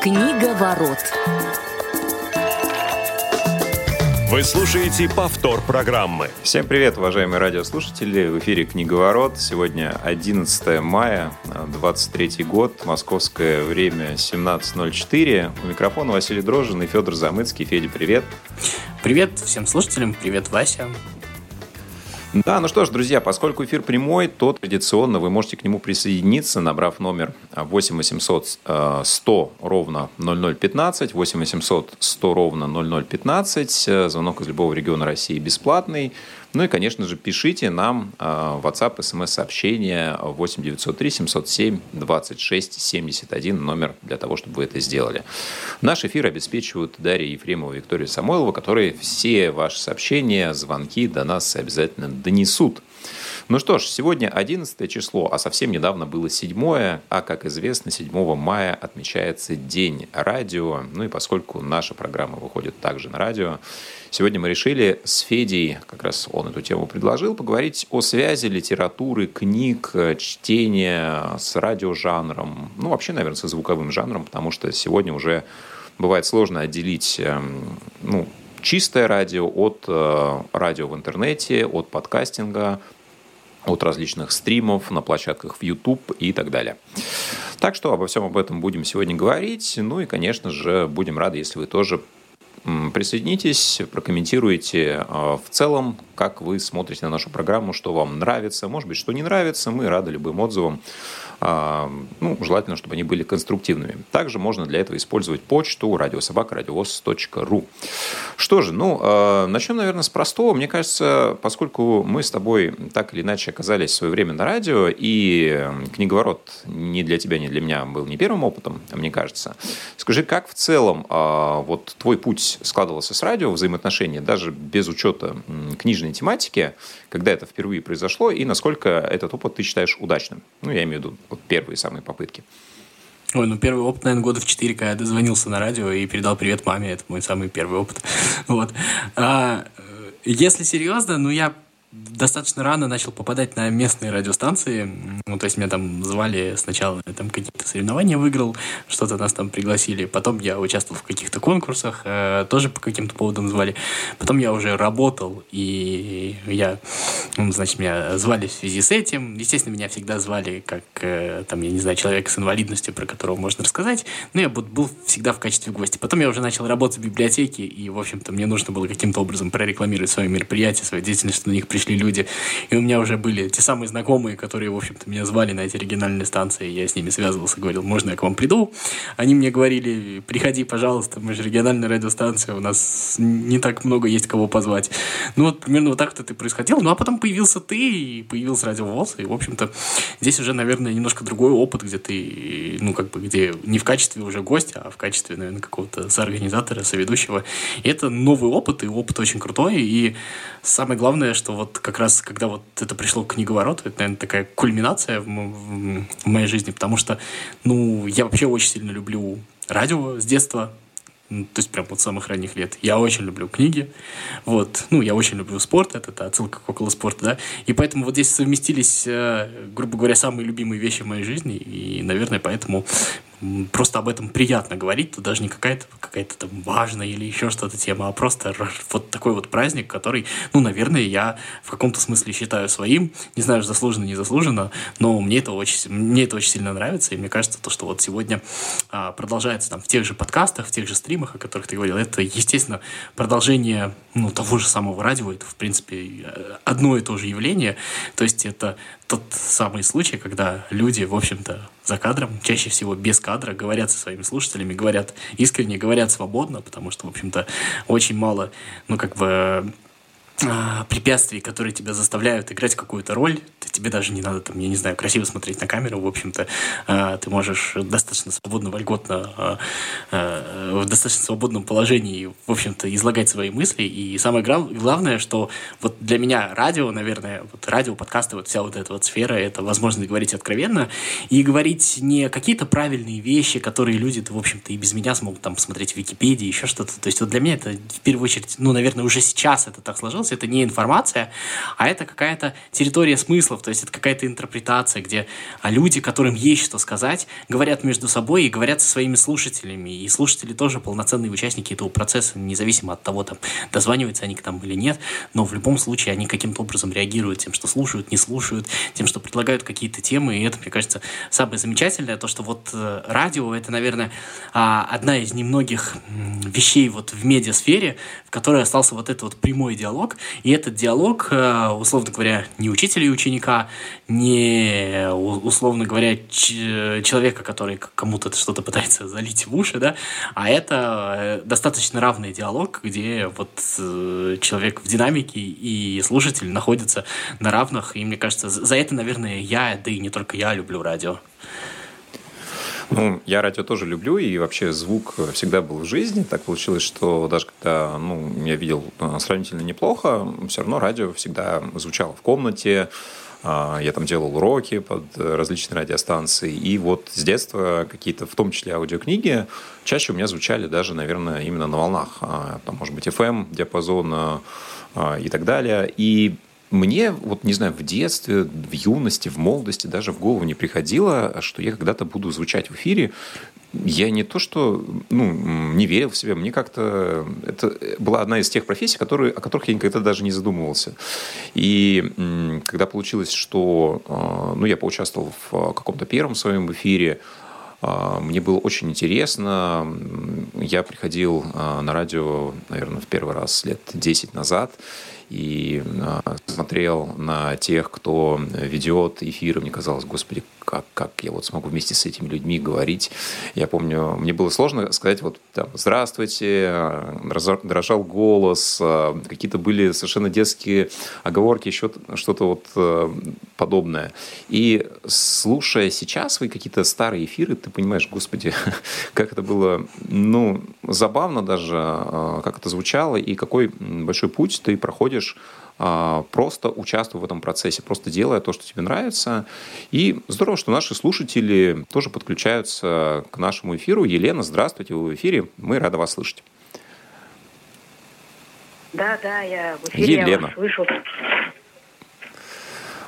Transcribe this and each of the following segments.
Книга ворот. Вы слушаете повтор программы. Всем привет, уважаемые радиослушатели. В эфире «Книговорот». Сегодня 11 мая, 23 год, московское время 17.04. У микрофона Василий Дрожжин и Федор Замыцкий. Федя, привет. Привет всем слушателям, привет, Вася. Да, ну что ж, друзья, поскольку эфир прямой, то традиционно вы можете к нему присоединиться, набрав номер 8 800 100 ровно 0015, 8 800 100 ровно 0015, звонок из любого региона России бесплатный. Ну и, конечно же, пишите нам в WhatsApp, смс-сообщение 8 903 707 26 71, номер для того, чтобы вы это сделали. Наш эфир обеспечивают Дарья Ефремова и Виктория Самойлова, которые все ваши сообщения, звонки до нас обязательно донесут. Ну что ж, сегодня 11 число, а совсем недавно было 7, а, как известно, 7 мая отмечается День радио. Ну и поскольку наша программа выходит также на радио, сегодня мы решили с Федей, как раз он эту тему предложил, поговорить о связи литературы, книг, чтения с радиожанром, ну вообще, наверное, со звуковым жанром, потому что сегодня уже бывает сложно отделить ну, чистое радио от э, радио в интернете, от подкастинга, от различных стримов на площадках в YouTube и так далее. Так что обо всем об этом будем сегодня говорить. Ну и, конечно же, будем рады, если вы тоже присоединитесь, прокомментируйте э, в целом, как вы смотрите на нашу программу, что вам нравится, может быть, что не нравится. Мы рады любым отзывам. А, ну, желательно, чтобы они были конструктивными. Также можно для этого использовать почту радиособака.радиовоз.ру. Что же, ну, а, начнем, наверное, с простого. Мне кажется, поскольку мы с тобой так или иначе оказались в свое время на радио, и книговорот ни для тебя, ни для меня был не первым опытом, мне кажется. Скажи, как в целом а, вот твой путь складывался с радио, взаимоотношения, даже без учета книжной тематики, когда это впервые произошло, и насколько этот опыт ты считаешь удачным? Ну, я имею в виду вот первые самые попытки. Ой, ну первый опыт, наверное, года в четыре, когда я дозвонился на радио и передал привет маме. Это мой самый первый опыт. Вот. А, если серьезно, ну я достаточно рано начал попадать на местные радиостанции. Ну, то есть меня там звали сначала, я там какие-то соревнования выиграл, что-то нас там пригласили. Потом я участвовал в каких-то конкурсах, э, тоже по каким-то поводам звали. Потом я уже работал, и я, ну, значит, меня звали в связи с этим. Естественно, меня всегда звали как, э, там, я не знаю, человек с инвалидностью, про которого можно рассказать. Но я был всегда в качестве гостя. Потом я уже начал работать в библиотеке, и, в общем-то, мне нужно было каким-то образом прорекламировать свое мероприятие, свою деятельность, что на них пришли люди. И у меня уже были те самые знакомые, которые, в общем-то, меня звали на эти региональные станции. Я с ними связывался, говорил, можно я к вам приду? Они мне говорили, приходи, пожалуйста, мы же региональная радиостанция, у нас не так много есть кого позвать. Ну вот примерно вот так вот это и происходило. Ну а потом появился ты, и появился радиовоз, и, в общем-то, здесь уже, наверное, немножко другой опыт, где ты, ну, как бы, где не в качестве уже гостя, а в качестве, наверное, какого-то соорганизатора, соведущего. И это новый опыт, и опыт очень крутой, и самое главное, что вот вот как раз, когда вот это пришло к книговороту, это, наверное, такая кульминация в, в, в моей жизни, потому что, ну, я вообще очень сильно люблю радио с детства, то есть прям вот самых ранних лет. Я очень люблю книги, вот, ну, я очень люблю спорт, это, это отсылка к около спорта, да, и поэтому вот здесь совместились, э, грубо говоря, самые любимые вещи в моей жизни, и, наверное, поэтому просто об этом приятно говорить, то даже не какая-то какая-то там важная или еще что-то тема, а просто вот такой вот праздник, который, ну, наверное, я в каком-то смысле считаю своим, не знаю, заслуженно, не заслуженно, но мне это очень, мне это очень сильно нравится, и мне кажется, то, что вот сегодня а, продолжается там в тех же подкастах, в тех же стримах, о которых ты говорил, это, естественно, продолжение, ну, того же самого радио, это, в принципе, одно и то же явление, то есть это тот самый случай, когда люди, в общем-то, за кадром, чаще всего без кадра, говорят со своими слушателями, говорят искренне, говорят свободно, потому что, в общем-то, очень мало, ну, как бы, препятствий, которые тебя заставляют играть какую-то роль, тебе даже не надо, там, я не знаю, красиво смотреть на камеру, в общем-то, э, ты можешь достаточно свободно, вольготно, э, э, в достаточно свободном положении, в общем-то, излагать свои мысли. И самое главное, что вот для меня радио, наверное, вот радио, подкасты, вот вся вот эта вот сфера, это возможность говорить откровенно и говорить не какие-то правильные вещи, которые люди, в общем-то, и без меня смогут там посмотреть в Википедии, еще что-то. То есть вот для меня это в первую очередь, ну, наверное, уже сейчас это так сложилось, информация это не информация, а это какая-то территория смыслов, то есть это какая-то интерпретация, где люди, которым есть что сказать, говорят между собой и говорят со своими слушателями. И слушатели тоже полноценные участники этого процесса, независимо от того, там, дозваниваются они к там или нет, но в любом случае они каким-то образом реагируют тем, что слушают, не слушают, тем, что предлагают какие-то темы, и это, мне кажется, самое замечательное, то, что вот э, радио — это, наверное, а, одна из немногих вещей вот в медиасфере, в которой остался вот этот вот прямой диалог, и этот диалог, э, условно говоря, не учителя и ученика, не, условно говоря, человека, который кому-то что-то пытается залить в уши, да, а это э, достаточно равный диалог, где вот человек в динамике и слушатель находятся на равных, и мне кажется, за это, наверное, я, да и не только я люблю радио. Ну, я радио тоже люблю, и вообще звук всегда был в жизни. Так получилось, что даже когда ну, я видел э, сравнительно неплохо, все равно радио всегда звучало в комнате. А, я там делал уроки под различные радиостанции. И вот с детства какие-то, в том числе аудиокниги, чаще у меня звучали даже, наверное, именно на волнах. А, там, может быть, FM, диапазон и так далее. И мне, вот не знаю, в детстве, в юности, в молодости даже в голову не приходило, что я когда-то буду звучать в эфире. Я не то, что ну, не верил в себя, мне как-то... Это была одна из тех профессий, которые, о которых я никогда даже не задумывался. И когда получилось, что а, ну, я поучаствовал в каком-то первом своем эфире, а, мне было очень интересно. Я приходил а, на радио, наверное, в первый раз лет 10 назад и смотрел на тех, кто ведет эфиры, мне казалось, господи, как, как я вот смогу вместе с этими людьми говорить. Я помню, мне было сложно сказать вот там «здравствуйте», дрожал голос, какие-то были совершенно детские оговорки, еще что-то вот подобное. И слушая сейчас свои какие-то старые эфиры, ты понимаешь, господи, как это было, ну, забавно даже, э, как это звучало, и какой большой путь ты проходишь а, просто участвуя в этом процессе, просто делая то, что тебе нравится. И здорово, что наши слушатели тоже подключаются к нашему эфиру. Елена, здравствуйте, вы в эфире, мы рады вас слышать. Да, да, я в эфире, Елена. я вас слышу.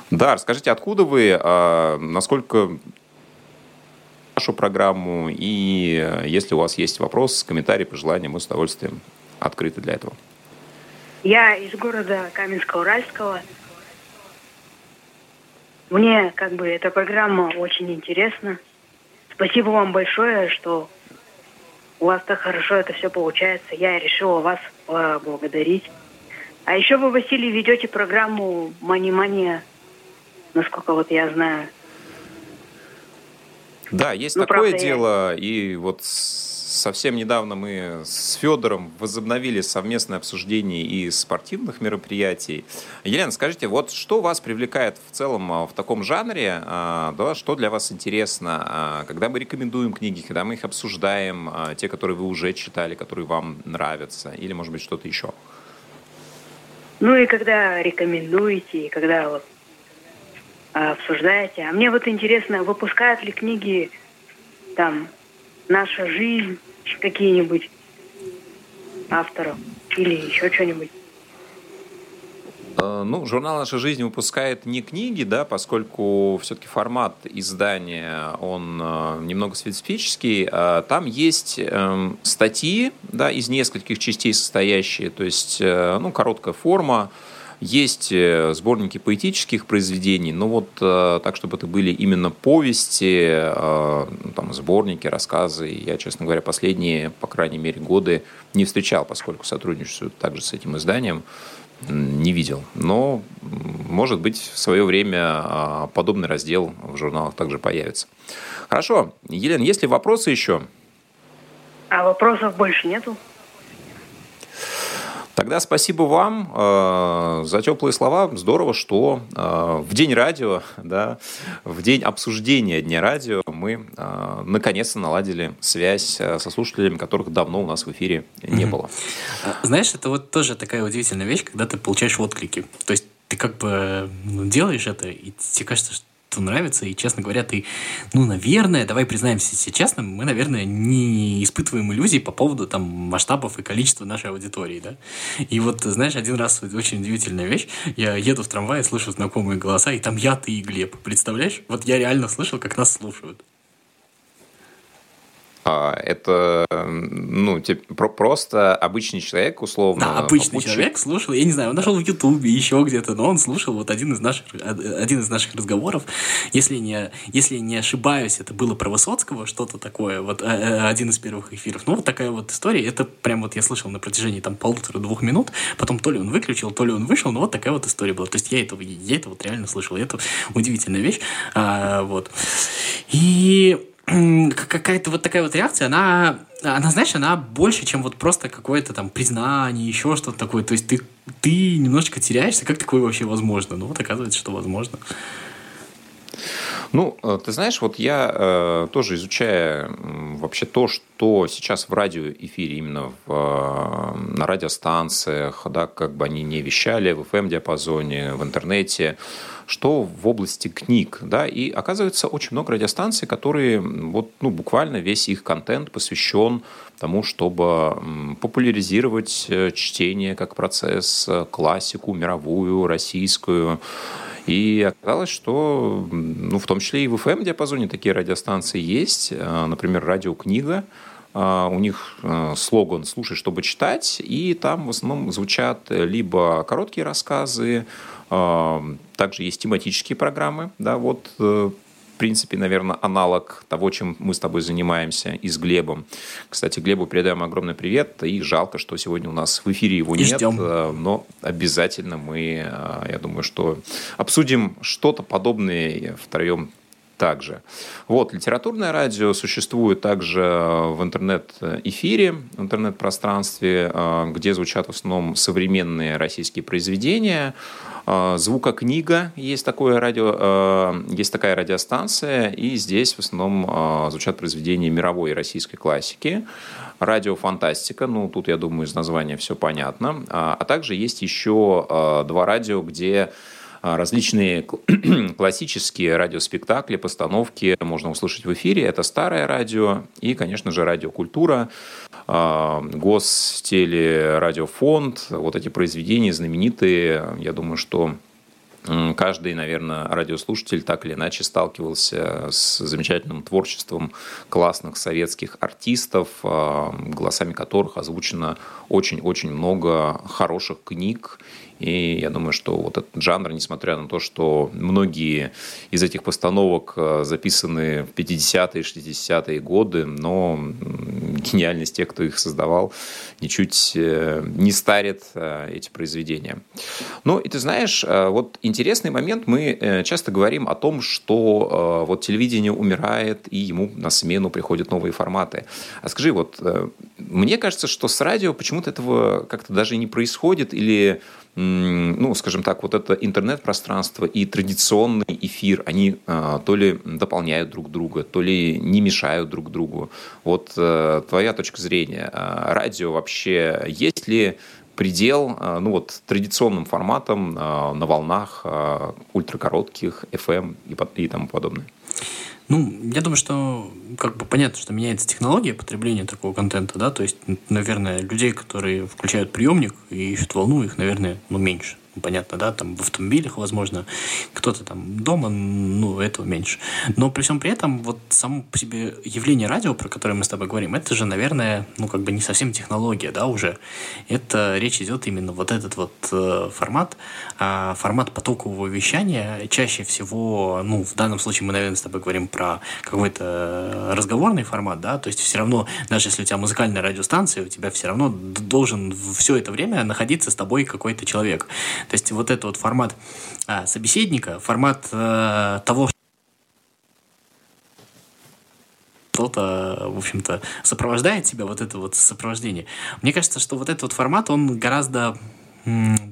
Да, расскажите, откуда вы, а, насколько нашу программу, и если у вас есть вопрос, комментарий, пожелания, мы с удовольствием открыты для этого. Я из города Каменска-Уральского. Мне как бы эта программа очень интересна. Спасибо вам большое, что у вас так хорошо это все получается. Я решила вас поблагодарить. А еще вы, Василий, ведете программу «Мани-мания», насколько вот я знаю. Да, есть ну, такое правда, дело. И вот Совсем недавно мы с Федором возобновили совместное обсуждение и спортивных мероприятий. Елена, скажите, вот что вас привлекает в целом а, в таком жанре, а, да, что для вас интересно, а, когда мы рекомендуем книги, когда мы их обсуждаем, те, которые вы уже читали, которые вам нравятся, или, может быть, что-то еще? Ну и когда рекомендуете, и когда вот обсуждаете. А мне вот интересно, выпускают ли книги там наша жизнь какие-нибудь авторов или еще что-нибудь? Э, ну, журнал «Наша жизнь» выпускает не книги, да, поскольку все-таки формат издания, он э, немного специфический. А там есть эм, статьи, да, из нескольких частей состоящие, то есть, э, ну, короткая форма, есть э, сборники поэтических произведений, но вот э, так, чтобы это были именно повести, э, ну, там, сборники, рассказы. Я, честно говоря, последние, по крайней мере, годы не встречал, поскольку сотрудничаю также с этим изданием, не видел. Но, может быть, в свое время подобный раздел в журналах также появится. Хорошо. Елена, есть ли вопросы еще? А вопросов больше нету. Тогда спасибо вам э, за теплые слова. Здорово, что э, в день радио, да, в день обсуждения Дня радио мы э, наконец-то наладили связь э, со слушателями, которых давно у нас в эфире не было. А, знаешь, это вот тоже такая удивительная вещь, когда ты получаешь отклики. То есть ты как бы ну, делаешь это, и тебе кажется, что нравится, и, честно говоря, ты, ну, наверное, давай признаемся себе честно, мы, наверное, не испытываем иллюзий по поводу там масштабов и количества нашей аудитории, да. И вот, знаешь, один раз очень удивительная вещь, я еду в трамвае, слышу знакомые голоса, и там я, ты и Глеб, представляешь? Вот я реально слышал, как нас слушают. А, это, ну, типа, просто обычный человек, условно. Да, обычный попутчик. человек слушал, я не знаю, он нашел в Ютубе, еще где-то, но он слушал вот один из наших, один из наших разговоров. Если не, если не ошибаюсь, это было про Высоцкого, что-то такое, вот э, э, один из первых эфиров. Ну, вот такая вот история, это прям вот я слышал на протяжении там полутора-двух минут, потом то ли он выключил, то ли он вышел, но вот такая вот история была. То есть я это, я это вот реально слышал, это удивительная вещь. А, вот. И какая-то вот такая вот реакция, она, она, знаешь, она больше, чем вот просто какое-то там признание, еще что-то такое. То есть ты, ты немножечко теряешься, как такое вообще возможно? Ну вот оказывается, что возможно. Ну, э, ты знаешь, вот я э, тоже изучая вообще то, что сейчас в радиоэфире, именно в, э, на радиостанциях, да, как бы они не вещали в FM-диапазоне, в интернете, что в области книг, да, и оказывается очень много радиостанций, которые вот, ну, буквально весь их контент посвящен тому, чтобы популяризировать чтение как процесс, классику мировую, российскую, и оказалось, что ну, в том числе и в FM-диапазоне такие радиостанции есть. Э, например, радиокнига. У них слоган «Слушай, чтобы читать», и там в основном звучат либо короткие рассказы, также есть тематические программы, да, вот э, принципе, наверное, аналог того, чем мы с тобой занимаемся и с Глебом. Кстати, Глебу передаем огромный привет, и жалко, что сегодня у нас в эфире его и нет, ждем. Э, но обязательно мы, э, я думаю, что обсудим что-то подобное втроем также. Вот, литературное радио существует также в интернет-эфире, в интернет-пространстве, где звучат в основном современные российские произведения, а, Звукокнига есть такое радио, а, есть такая радиостанция, и здесь в основном а, звучат произведения мировой и российской классики. Радиофантастика, ну тут, я думаю, из названия все понятно. А также есть еще два радио, где различные классические радиоспектакли, постановки можно услышать в эфире. Это старое радио и, конечно же, радиокультура, Гостелерадиофонд. Вот эти произведения знаменитые. Я думаю, что Каждый, наверное, радиослушатель так или иначе сталкивался с замечательным творчеством классных советских артистов, голосами которых озвучено очень-очень много хороших книг и я думаю, что вот этот жанр, несмотря на то, что многие из этих постановок э, записаны в 50-е, 60-е годы, но гениальность тех, кто их создавал, ничуть э, не старит э, эти произведения. Ну, и ты знаешь, вот интересный момент, мы часто говорим о том, что вот телевидение умирает, и ему на смену приходят новые форматы. А скажи, вот мне кажется, что с радио почему-то этого как-то даже не происходит, или ну, скажем так, вот это интернет-пространство и традиционный эфир, они то ли дополняют друг друга, то ли не мешают друг другу. Вот э, твоя точка зрения, радио вообще есть ли предел, а, ну вот традиционным форматом на волнах ультракоротких, FM и тому подобное? Ну, я думаю, что как бы понятно, что меняется технология потребления такого контента, да, то есть, наверное, людей, которые включают приемник и ищут волну, их, наверное, ну, меньше. Понятно, да, там в автомобилях, возможно, кто-то там дома, ну, этого меньше. Но при всем при этом, вот само по себе явление радио, про которое мы с тобой говорим, это же, наверное, ну, как бы не совсем технология, да, уже. Это речь идет именно вот этот вот э, формат, э, формат потокового вещания. Чаще всего, ну, в данном случае мы, наверное, с тобой говорим про какой-то разговорный формат, да, то есть все равно, даже если у тебя музыкальная радиостанция, у тебя все равно должен все это время находиться с тобой какой-то человек. То есть вот этот вот формат а, собеседника, формат а, того, кто-то, в общем-то, сопровождает тебя, вот это вот сопровождение. Мне кажется, что вот этот вот формат, он гораздо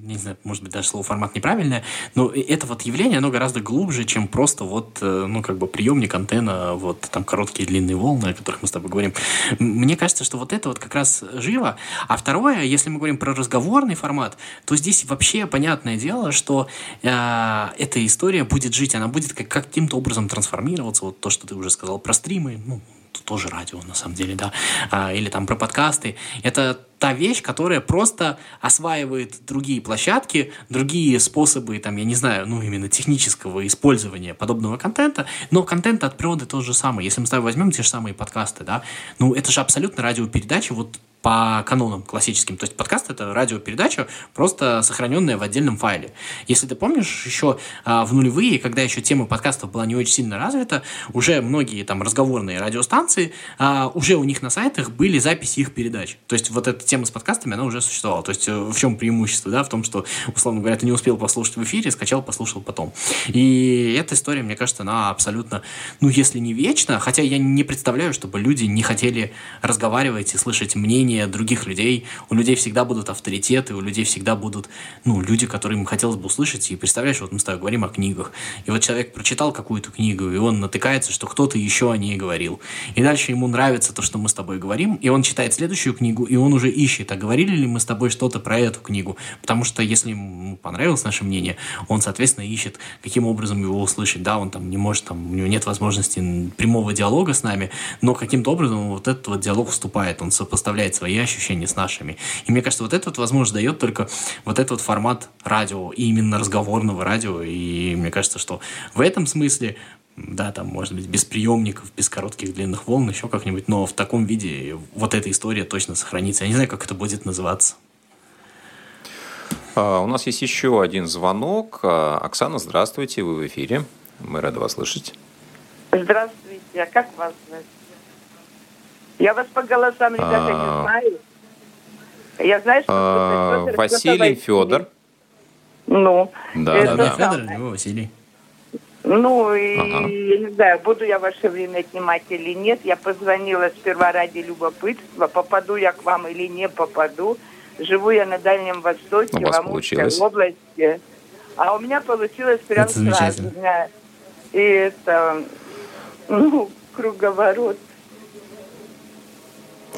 не знаю, может быть, даже слово формат неправильное, но это вот явление, оно гораздо глубже, чем просто вот, э, ну, как бы приемник, антенна, вот там короткие длинные волны, о которых мы с тобой говорим. Мне кажется, что вот это вот как раз живо. А второе, если мы говорим про разговорный формат, то здесь вообще понятное дело, что э, эта история будет жить, она будет как, каким-то образом трансформироваться. Вот то, что ты уже сказал про стримы, ну, тоже радио, на самом деле, да, а, или там про подкасты. Это та вещь, которая просто осваивает другие площадки, другие способы, там, я не знаю, ну, именно технического использования подобного контента, но контент от природы тот же самый. Если мы с тобой возьмем те же самые подкасты, да, ну, это же абсолютно радиопередача, вот по канонам классическим. То есть подкаст — это радиопередача, просто сохраненная в отдельном файле. Если ты помнишь, еще а, в нулевые, когда еще тема подкастов была не очень сильно развита, уже многие там разговорные радиостанции, а, уже у них на сайтах были записи их передач. То есть вот эта тема с подкастами, она уже существовала. То есть э, в чем преимущество, да, в том, что, условно говоря, ты не успел послушать в эфире, скачал, послушал потом. И эта история, мне кажется, она абсолютно, ну, если не вечна, хотя я не представляю, чтобы люди не хотели разговаривать и слышать мнение других людей. У людей всегда будут авторитеты, у людей всегда будут, ну, люди, которые им хотелось бы услышать. И представляешь, вот мы с тобой говорим о книгах. И вот человек прочитал какую-то книгу, и он натыкается, что кто-то еще о ней говорил. И дальше ему нравится то, что мы с тобой говорим, и он читает следующую книгу, и он уже ищет, а говорили ли мы с тобой что-то про эту книгу. Потому что если ему понравилось наше мнение, он, соответственно, ищет, каким образом его услышать. Да, он там не может, там, у него нет возможности прямого диалога с нами, но каким-то образом вот этот вот диалог вступает, он сопоставляет свои ощущения с нашими. И мне кажется, вот это вот возможность дает только вот этот вот формат радио, и именно разговорного радио. И мне кажется, что в этом смысле да, там, может быть, без приемников, без коротких длинных волн, еще как-нибудь, но в таком виде вот эта история точно сохранится. Я не знаю, как это будет называться. А, у нас есть еще один звонок. А, Оксана, здравствуйте, вы в эфире. Мы рады вас слышать. Здравствуйте, а как вас зовут? Я вас по голосам, ребята, не а. знаю. Я знаю, что Василий Федор. Ну, да, да, да. Федор, Василий. Ну, и ага. я не знаю, буду я ваше время отнимать или нет. Я позвонила сперва ради любопытства, попаду я к вам или не попаду. Живу я на Дальнем Востоке, в Амурской области. А у меня получилось прям сразу. И это, ну, круговорот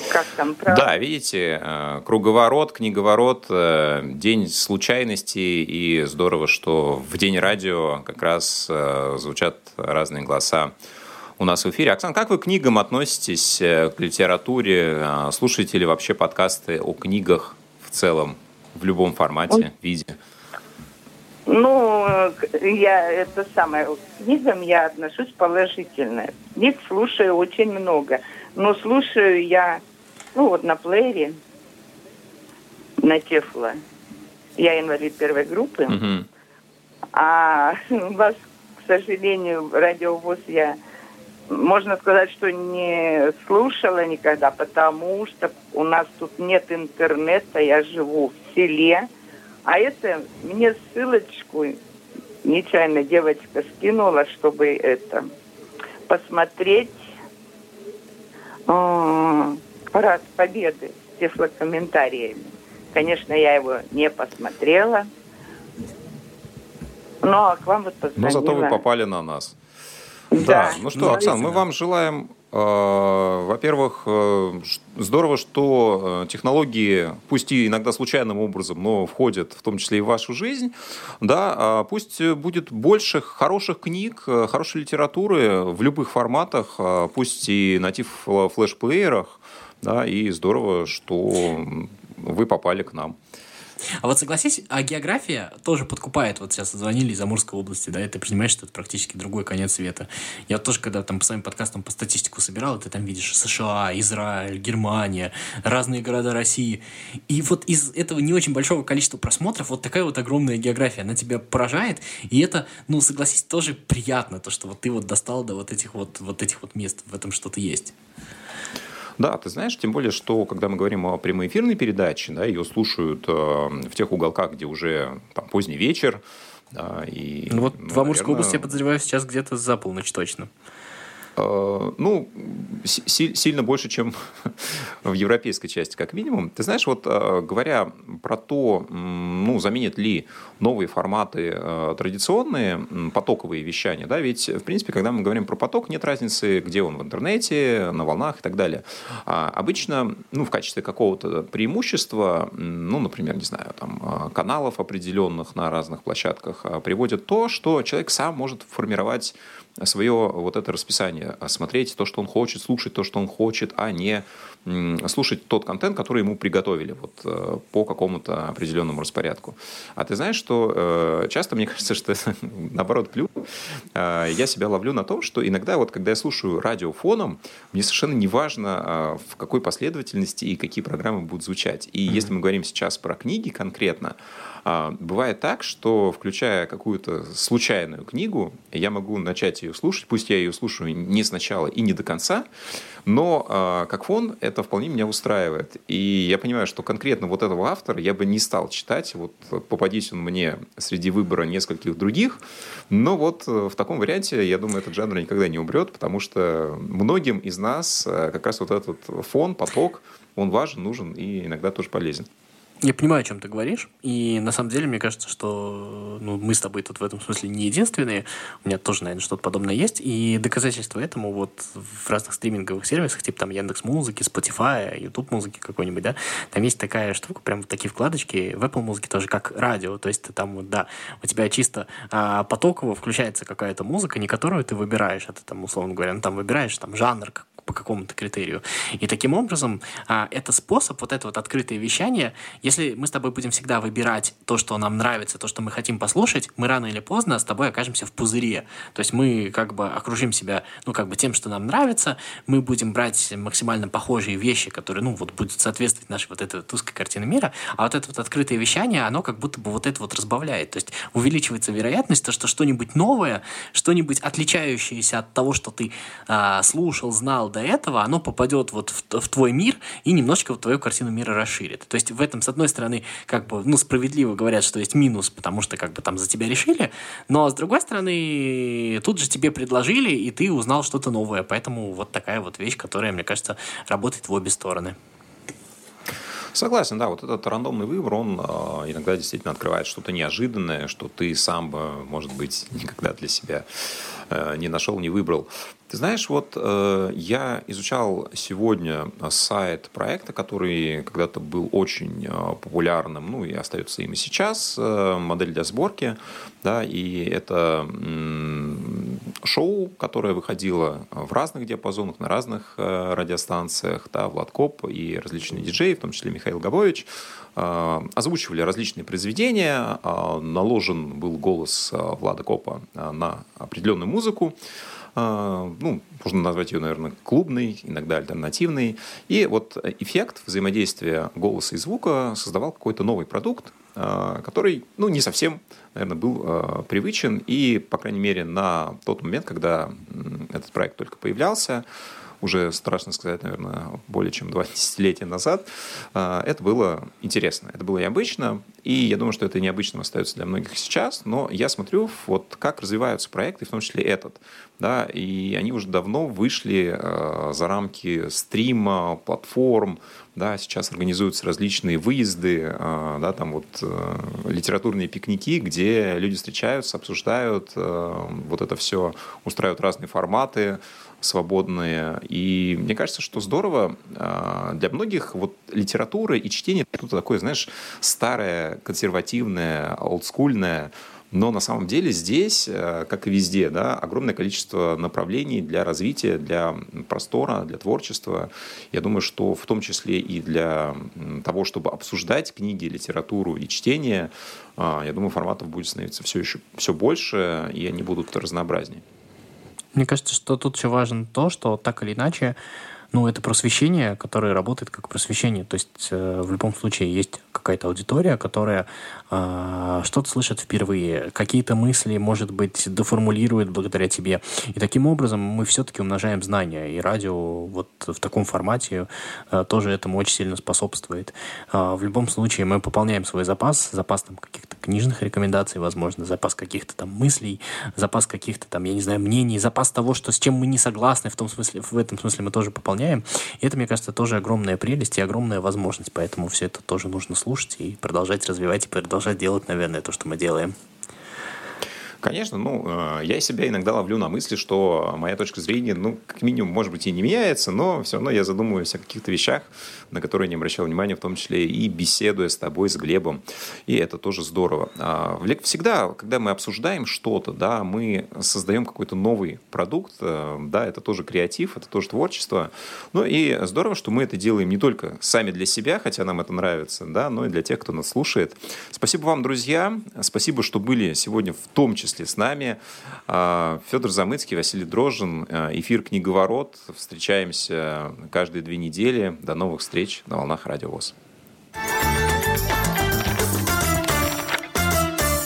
как там, правда? Да, видите, э, круговорот, книговорот, э, день случайностей, и здорово, что в день радио как раз э, звучат разные голоса у нас в эфире. Оксана, как вы к книгам относитесь, к литературе? Слушаете ли вообще подкасты о книгах в целом, в любом формате, виде? Ну, я это самое, к книгам я отношусь положительно. Книг слушаю очень много. Но слушаю я, ну вот на плеере, на Тефло. Я инвалид первой группы. Uh-huh. А вас, к сожалению, радиовоз я, можно сказать, что не слушала никогда, потому что у нас тут нет интернета, я живу в селе. А это мне ссылочку нечаянно девочка скинула, чтобы это посмотреть парад Победы с тефлокомментариями. Конечно, я его не посмотрела. Но а к вам вот позвонила. Но зато вы попали на нас. Да. да. Ну что, ну, Оксан, мы вам желаем во-первых, э, здорово, что э, технологии, пусть и иногда случайным образом, но входят в том числе и в вашу жизнь. Да, а пусть будет больше хороших книг, хорошей литературы в любых форматах, пусть и на флешплеерах. Да, и здорово, что вы попали к нам. А вот согласись, а география тоже подкупает. Вот сейчас звонили из Амурской области, да, и ты понимаешь, что это практически другой конец света. Я вот тоже, когда там по своим подкастам по статистику собирал, ты там видишь США, Израиль, Германия, разные города России. И вот из этого не очень большого количества просмотров вот такая вот огромная география, она тебя поражает, и это, ну, согласись, тоже приятно, то, что вот ты вот достал до вот этих вот, вот этих вот мест, в этом что-то есть. Да, ты знаешь, тем более, что когда мы говорим о прямоэфирной передаче, да, ее слушают э, в тех уголках, где уже там, поздний вечер. Да, и, ну, вот ну, в Амурской наверное... области, я подозреваю, сейчас где-то за полночь точно. Э, ну, сильно больше, чем в европейской части, как минимум. Ты знаешь, вот э, говоря про то, ну, заменят ли новые форматы э, традиционные, потоковые вещания, да, ведь, в принципе, когда мы говорим про поток, нет разницы, где он в интернете, на волнах и так далее. А обычно, ну, в качестве какого-то преимущества, ну, например, не знаю, там, каналов определенных на разных площадках приводят то, что человек сам может формировать свое вот это расписание, а смотреть то, что он хочет, слушать то, что он хочет, а не слушать тот контент, который ему приготовили вот, э, по какому-то определенному распорядку. А ты знаешь, что э, часто мне кажется, что наоборот клю. Э, я себя ловлю на том, что иногда вот когда я слушаю радио фоном, мне совершенно не важно, в какой последовательности и какие программы будут звучать. И mm-hmm. если мы говорим сейчас про книги конкретно, бывает так, что включая какую-то случайную книгу, я могу начать ее слушать, пусть я ее слушаю не сначала и не до конца, но а, как фон это вполне меня устраивает. И я понимаю, что конкретно вот этого автора я бы не стал читать, вот попадись он мне среди выбора нескольких других, но вот э, в таком варианте, я думаю, этот жанр никогда не умрет, потому что многим из нас э, как раз вот этот фон, поток, он важен, нужен и иногда тоже полезен. Я понимаю, о чем ты говоришь. И на самом деле, мне кажется, что ну, мы с тобой тут в этом смысле не единственные. У меня тоже, наверное, что-то подобное есть. И доказательство этому вот в разных стриминговых сервисах, типа там Яндекс Музыки, Spotify, YouTube музыки какой-нибудь, да, там есть такая штука, прям вот такие вкладочки в Apple музыке тоже как радио. То есть там вот, да, у тебя чисто а, потоково включается какая-то музыка, не которую ты выбираешь, а ты там, условно говоря, ну, там выбираешь там жанр по какому-то критерию. И таким образом, а, это способ, вот это вот открытое вещание, если мы с тобой будем всегда выбирать то, что нам нравится, то, что мы хотим послушать, мы рано или поздно с тобой окажемся в пузыре. То есть мы как бы окружим себя, ну, как бы тем, что нам нравится, мы будем брать максимально похожие вещи, которые, ну, вот будут соответствовать нашей вот этой вот узкой картине мира, а вот это вот открытое вещание, оно как будто бы вот это вот разбавляет. То есть увеличивается вероятность, то, что что-нибудь новое, что-нибудь отличающееся от того, что ты а, слушал, знал, до этого, оно попадет вот в, в твой мир и немножко вот твою картину мира расширит. То есть в этом, с одной стороны, как бы, ну, справедливо говорят, что есть минус, потому что как бы там за тебя решили, но с другой стороны, тут же тебе предложили, и ты узнал что-то новое. Поэтому вот такая вот вещь, которая, мне кажется, работает в обе стороны. Согласен, да, вот этот рандомный выбор, он э, иногда действительно открывает что-то неожиданное, что ты сам бы, может быть, никогда для себя э, не нашел, не выбрал. Ты знаешь, вот э, я изучал сегодня сайт проекта, который когда-то был очень э, популярным, ну и остается им и сейчас, э, модель для сборки, да, и это шоу, которое выходило в разных диапазонах, на разных э, радиостанциях, да, Влад Коп и различные диджеи, в том числе Михаил Габович, э, озвучивали различные произведения, э, наложен был голос э, Влада Копа э, на определенную музыку, а, ну, можно назвать ее, наверное, клубной, иногда альтернативной. И вот эффект взаимодействия голоса и звука создавал какой-то новый продукт, а, который, ну, не совсем, наверное, был а, привычен. И, по крайней мере, на тот момент, когда этот проект только появлялся, уже страшно сказать, наверное, более чем два десятилетия назад, а, это было интересно. Это было необычно, и я думаю, что это необычным остается для многих сейчас, но я смотрю, вот как развиваются проекты, в том числе этот, да, и они уже давно вышли а, за рамки стрима, платформ, да, сейчас организуются различные выезды, а, да, там вот литературные пикники, где люди встречаются, обсуждают, вот это все, устраивают разные форматы, свободные. И мне кажется, что здорово а, для многих вот литература и чтение это такое, знаешь, старое, консервативное, олдскульное, но на самом деле здесь, а, как и везде, да, огромное количество направлений для развития, для простора, для творчества. Я думаю, что в том числе и для того, чтобы обсуждать книги, литературу и чтение, а, я думаю, форматов будет становиться все еще все больше, и они будут разнообразнее. Мне кажется, что тут еще важно то, что так или иначе Ну, это просвещение, которое работает как просвещение. То есть э, в любом случае есть какая-то аудитория, которая э, что-то слышит впервые, какие-то мысли, может быть, доформулирует благодаря тебе. И таким образом мы все-таки умножаем знания. И радио вот в таком формате э, тоже этому очень сильно способствует. Э, в любом случае мы пополняем свой запас, запас там каких-то книжных рекомендаций, возможно, запас каких-то там мыслей, запас каких-то там, я не знаю, мнений, запас того, что с чем мы не согласны, в том смысле, в этом смысле мы тоже пополняем. И это, мне кажется, тоже огромная прелесть и огромная возможность. Поэтому все это тоже нужно слушать и продолжать развивать и продолжать делать, наверное, то, что мы делаем. Конечно, ну, э, я себя иногда ловлю на мысли, что моя точка зрения, ну, как минимум, может быть, и не меняется, но все равно я задумываюсь о каких-то вещах, на которые не обращал внимания, в том числе и беседуя с тобой, с Глебом. И это тоже здорово. А, всегда, когда мы обсуждаем что-то, да, мы создаем какой-то новый продукт, э, да, это тоже креатив, это тоже творчество. Ну и здорово, что мы это делаем не только сами для себя, хотя нам это нравится, да, но и для тех, кто нас слушает. Спасибо вам, друзья. Спасибо, что были сегодня в том числе числе с нами. А, Федор Замыцкий, Василий Дрожжин, а, эфир «Книговорот». Встречаемся каждые две недели. До новых встреч на волнах Радио ВОЗ.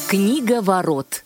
Книговорот.